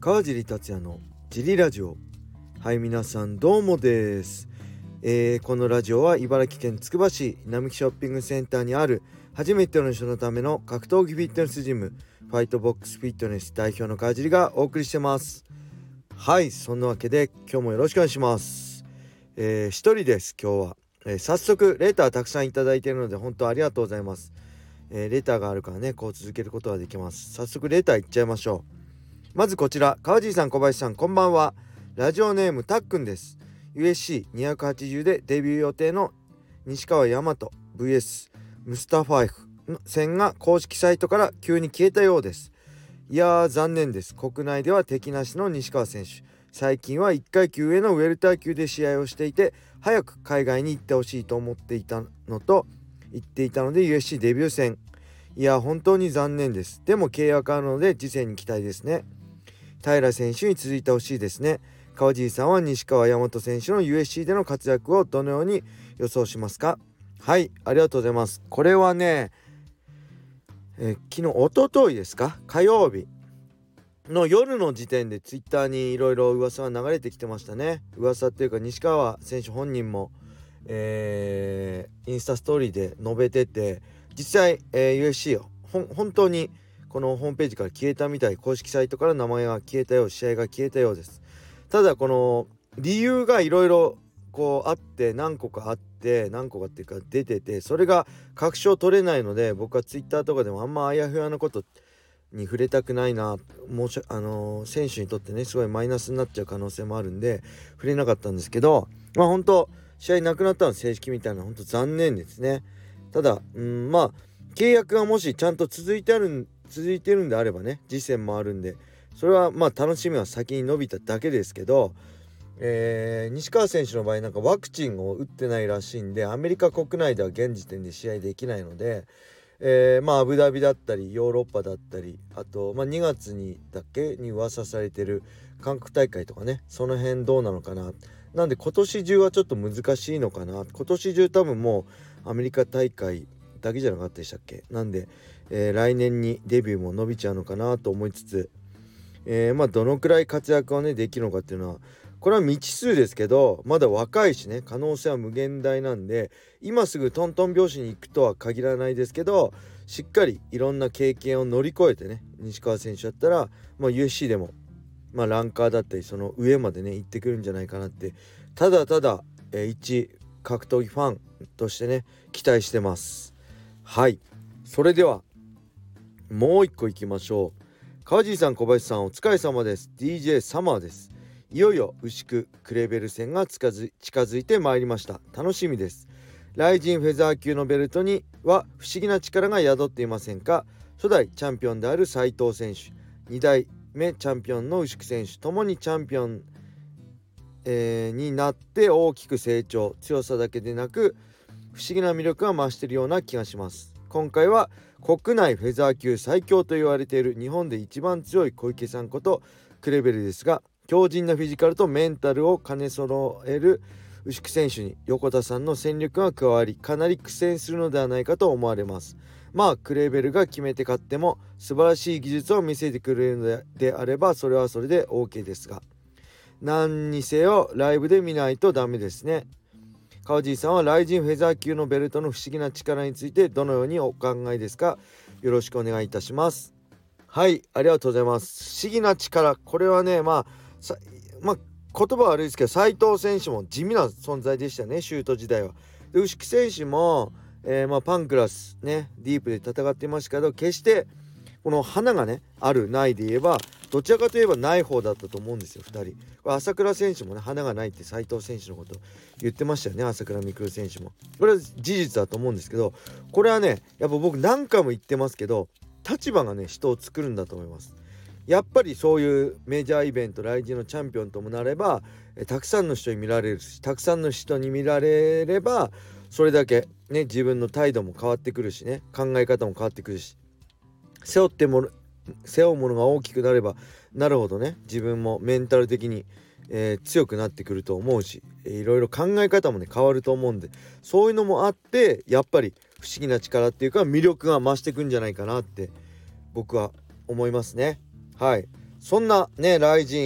川尻達也のジリラジオ。はい皆さんどうもです、えー、このラジオは茨城県つくば市並木ショッピングセンターにある初めての人のための格闘技フィットネスジムファイトボックスフィットネス代表の川尻がお送りしてます。はいそんなわけで今日もよろしくお願いします。えー、一人です今日は、えー、早速レターたくさんいただいているので本当ありがとうございます。えー、レターがあるからねこう続けることができます。早速レターいっちゃいましょう。まずこちら川尻さん小林さんこんばんは。ラジオネームたっくんです。USC280 でデビュー予定の西川大和 VS ムスタファイフの戦が公式サイトから急に消えたようです。いやー残念です。国内では敵なしの西川選手。最近は1階級上のウェルター級で試合をしていて早く海外に行ってほしいと思っていたのと言っていたので USC デビュー戦。いや本当に残念です。でも契約あるので次戦に期待ですね。平選手に続いてほしいですね。川尻さんは西川大和選手の USC での活躍をどのように予想しますか？はいありがとうございます。これはねえ昨日おとといですか？火曜日の夜の時点でツイッターにいろいろ噂が流れてきてましたね。噂っていうか西川選手本人もえー、インスタストーリーで述べてて実際、えー、USC 本当にこのホームページから消えたみたい公式サイトから名前が消えたよう試合が消えたようです。ただこの理由がいろいろこうあって何個かあって何個かっていうか出ててそれが確証取れないので僕は Twitter とかでもあんまあやふやなことに触れたくないなもうあのー、選手にとってねすごいマイナスになっちゃう可能性もあるんで触れなかったんですけどまあ本当試合なくなったの正式みたいな本当残念ですね。ただうんまあ契約がもしちゃんと続いてある続いてるんであればね次戦もあるんでそれはまあ楽しみは先に伸びただけですけど、えー、西川選手の場合なんかワクチンを打ってないらしいんでアメリカ国内では現時点で試合できないので、えー、まあアブダビだったりヨーロッパだったりあと、まあ、2月にだけに噂されてる韓国大会とかねその辺どうなのかな。なんで今年中はちょっと難しいのかな。今年中多分もうアメリカ大会だけじゃなかったでしたっけ？なんで、えー、来年にデビューも伸びちゃうのかなと思いつつ、えー、まあどのくらい活躍をねできるのかっていうのはこれは未知数ですけどまだ若いしね可能性は無限大なんで今すぐトントン拍子に行くとは限らないですけどしっかりいろんな経験を乗り越えてね西川選手だったら、まあ、USC でもまあ、ランカーだったりその上までね行ってくるんじゃないかなってただただ、えー、一格闘技ファンとしてね期待してます。はい。それではもう一個いきましょう。川尻さん小林さんお疲れ様です。DJ サマーです。いよいよ牛久クレベル戦が近づ近づいてまいりました。楽しみです。ライジンフェザー級のベルトには不思議な力が宿っていませんか？初代チャンピオンである斉藤選手。2代目チャンピオンの牛久選手。ともにチャンピオン、えー、になって大きく成長。強さだけでなく不思議な魅力が増しているような気がします。今回は国内フェザー級最強と言われている日本で一番強い小池さんことクレベルですが強靭なフィジカルとメンタルを兼ね揃える牛久選手に横田さんの戦力が加わりかなり苦戦するのではないかと思われます。まあクレベルが決めて勝っても素晴らしい技術を見せてくれるのであればそれはそれで OK ですが。何にせよライブで見ないとダメですね。川尻さんはライジンフェザー級のベルトの不思議な力についてどのようにお考えですか？よろしくお願いいたします。はいありがとうございます。不思議な力。これはねまあまあ言葉は悪いですけど斉藤選手も地味な存在でしたねシュート時代は。で牛久選手もえー、まあ、パンクラスねディープで戦ってましたけど決してこの花がねあるないで言えばどちらかといえばない方だったと思うんですよ2人。これ朝倉選手もね花がないって斉藤選手のこと言ってましたよね朝倉未来選手も。これは事実だと思うんですけどこれはねやっぱ僕何回も言ってますけど立場がね人を作るんだと思います。やっぱりそういうメジャーイベント来日のチャンピオンともなればたくさんの人に見られるしたくさんの人に見られればそれだけね自分の態度も変わってくるしね考え方も変わってくるし背負っても背負うものが大きくなればなるほどね。自分もメンタル的に、えー、強くなってくると思うし、いろいろ考え方もね変わると思うんでそういうのもあってやっぱり不思議な力っていうか魅力が増してくんじゃないかなって僕は思いますね。はい。そんなね雷神、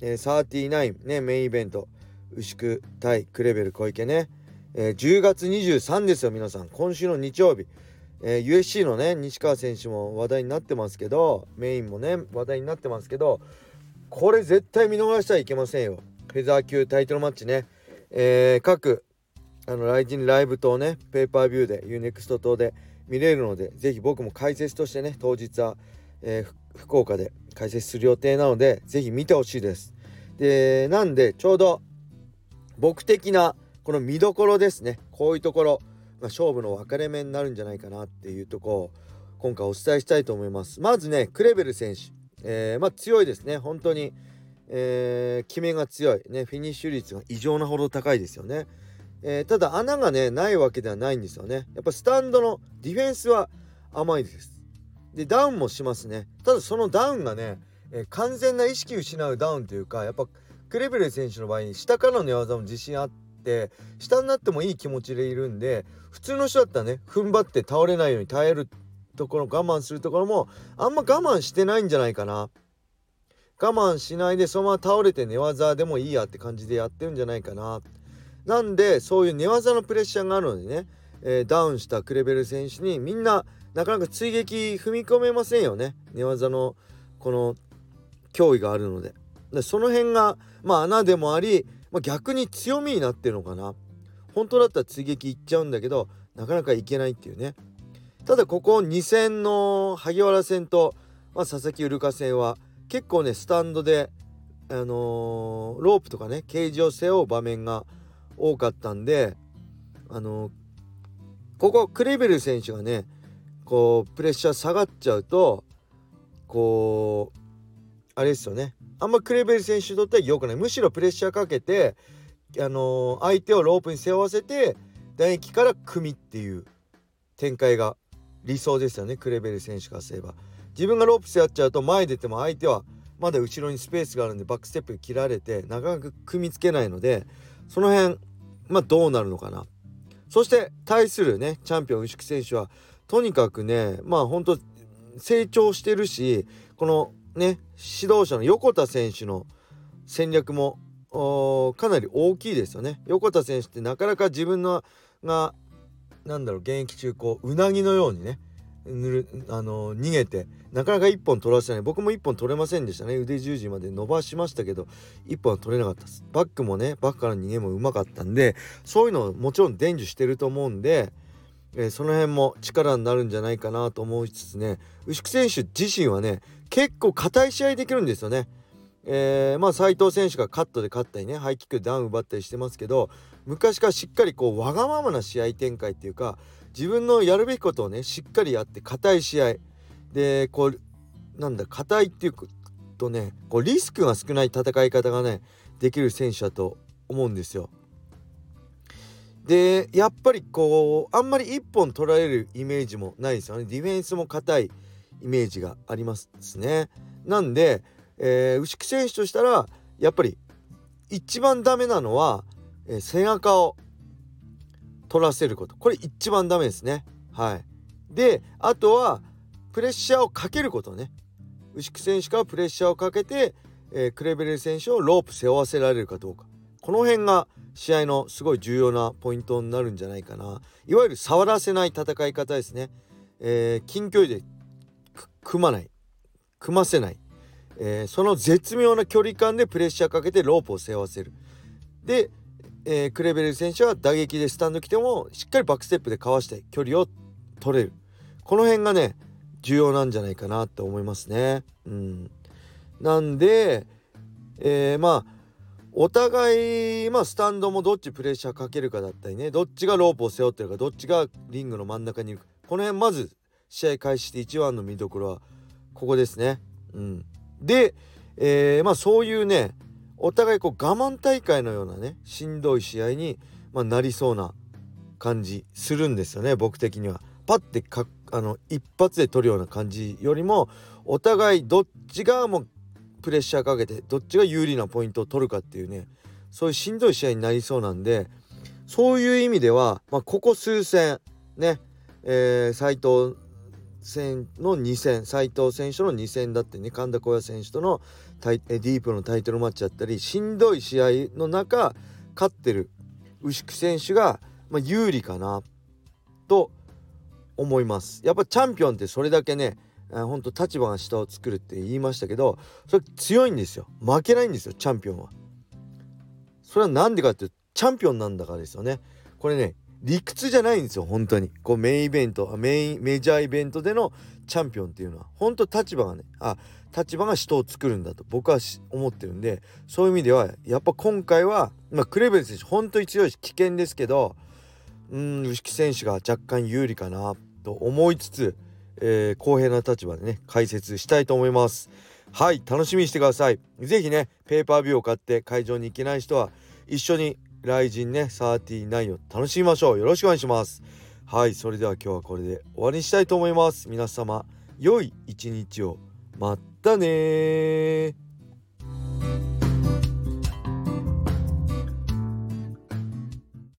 えー、39ねメインイベント牛久対クレベル小池ね、えー、10月23ですよ皆さん。今週の日曜日、えー、USC のね西川選手も話題になってますけどメインもね話題になってますけどこれ絶対見逃してはいけませんよ。フェザー級タイトルマッチね、えー、各あのライジンライブ等ねペーパービューで UNEXT 等で見れるのでぜひ僕も解説としてね当日は、えー、福岡で解説する予定なのでぜひ見てほしいです。でなんでちょうど僕的なこの見どころですね。こういうところ、まあ、勝負の分かれ目になるんじゃないかなっていうとこを今回お伝えしたいと思います。まずねクレベル選手、えー、まあ強いですね。本当に、えー、決めが強い。ねフィニッシュ率が異常なほど高いですよね。えー、ただ穴がねないわけではないんですよね。やっぱスタンドのディフェンスは甘いです。でダウンもしますね。ただそのダウンがね、えー、完全な意識失うダウンというかやっぱクレベル選手の場合に下からの寝技も自信あって下になってもいい気持ちでいるんで普通の人だったらね踏ん張って倒れないように耐えるところ我慢するところもあんま我慢してないんじゃないかな。我慢しないでそのまま倒れて寝技でもいいやって感じでやってるんじゃないかな。なんでそういう寝技のプレッシャーがあるのでね、えー、ダウンしたクレベル選手にみんななかなか追撃踏み込めませんよね。寝技のこの脅威があるので。でその辺がまあ穴でもあり、まあ、逆に強みになってるのかな。本当だったら追撃いっちゃうんだけどなかなかいけないっていうね。ただここ2戦の萩原戦と、まあ、佐々木ウルカ戦は結構ねスタンドであのー、ロープとかねケージを背負う場面が多かったんであのここクレベル選手がねこうプレッシャー下がっちゃうとこうあれですよね。あんまクレベル選手にとっては良くない。むしろプレッシャーかけてあの相手をロープに背負わせて打撃から組っていう展開が理想ですよね。クレベル選手からすれば。自分がロープ背負っちゃうと前出ても相手はまだ後ろにスペースがあるんでバックステップ切られてなかなか組みつけないのでその辺まあどうなるのかな。そして対するねチャンピオン牛久選手はとにかくねまあ本当成長してるしこのね指導者の横田選手の戦略もかなり大きいですよね。横田選手ってなかなか自分のがなんだろう現役中こううなぎのようにねぬるあの逃げてなかなか1本取らせない。僕も1本取れませんでしたね。腕十字まで伸ばしましたけど1本は取れなかったです。バックもねバックからの逃げもうまかったんでそういうのをもちろん伝授してると思うんで、えー、その辺も力になるんじゃないかなと思いつつね牛久選手自身はね結構硬い試合できるんですよね。えー、まあ斉藤選手がカットで勝ったりねハイキックでダウン奪ったりしてますけど昔からしっかりこうわがままな試合展開っていうか自分のやるべきことをねしっかりやって硬い試合でこうなんだ硬いっていうとねこうリスクが少ない戦い方がねできる選手だと思うんですよ。でやっぱりこうあんまり1本取られるイメージもないですよねディフェンスも硬いイメージがありますね。なんで、えー、牛久選手としたらやっぱり一番ダメなのは、えー、背中を取らせること。これ一番ダメですね。はい。であとはプレッシャーをかけることね。牛久選手からプレッシャーをかけて、えー、クレベル選手をロープ背負わせられるかどうか。この辺が試合のすごい重要なポイントになるんじゃないかな。いわゆる触らせない戦い方ですね、えー、近距離で組まない。組ませない、えー、その絶妙な距離感でプレッシャーかけてロープを背負わせる。でえー、クレベル選手は打撃でスタンド来てもしっかりバックステップでかわして距離を取れる。この辺がね重要なんじゃないかなって思いますね。うん、なんで、えー、まあお互い、まあ、スタンドもどっちプレッシャーかけるかだったりねどっちがロープを背負ってるかどっちがリングの真ん中にいるか。この辺まず試合開始して一番の見どころはここですね。うん、で、えー、まあそういうねお互いこう我慢大会のようなねしんどい試合に、まあ、なりそうな感じするんですよね僕的には。パッてかあの一発で取るような感じよりもお互いどっちがもプレッシャーかけてどっちが有利なポイントを取るかっていうねそういうしんどい試合になりそうなんでそういう意味では、まあ、ここ数戦ね、えー、藤戦の2戦斉藤選手の2戦だってね神田小屋選手とのタイディープのタイトルマッチだったりしんどい試合の中勝ってる牛久選手が、まあ、有利かなと思います。やっぱチャンピオンってそれだけねほんと立場が下を作るって言いましたけどそれ強いんですよ。負けないんですよチャンピオンは。それは何でかっていうとチャンピオンなんだからですよね。これね理屈じゃないんですよ本当に。こうメインイベントメインメジャーイベントでのチャンピオンっていうのは。本当立場がねあ立場が人を作るんだと僕は思ってるんでそういう意味ではやっぱ今回は、まあ、クレベル選手本当に強いし危険ですけどうん牛木選手が若干有利かなと思いつつ、えー、公平な立場でね解説したいと思います。はい楽しみにしてください。是非ねペーパービューを買って会場に行けない人は一緒に雷神ね39を楽しみましょう。よろしくお願いします。はいそれでは今日はこれで終わりにしたいと思います。皆様良い一日を。またね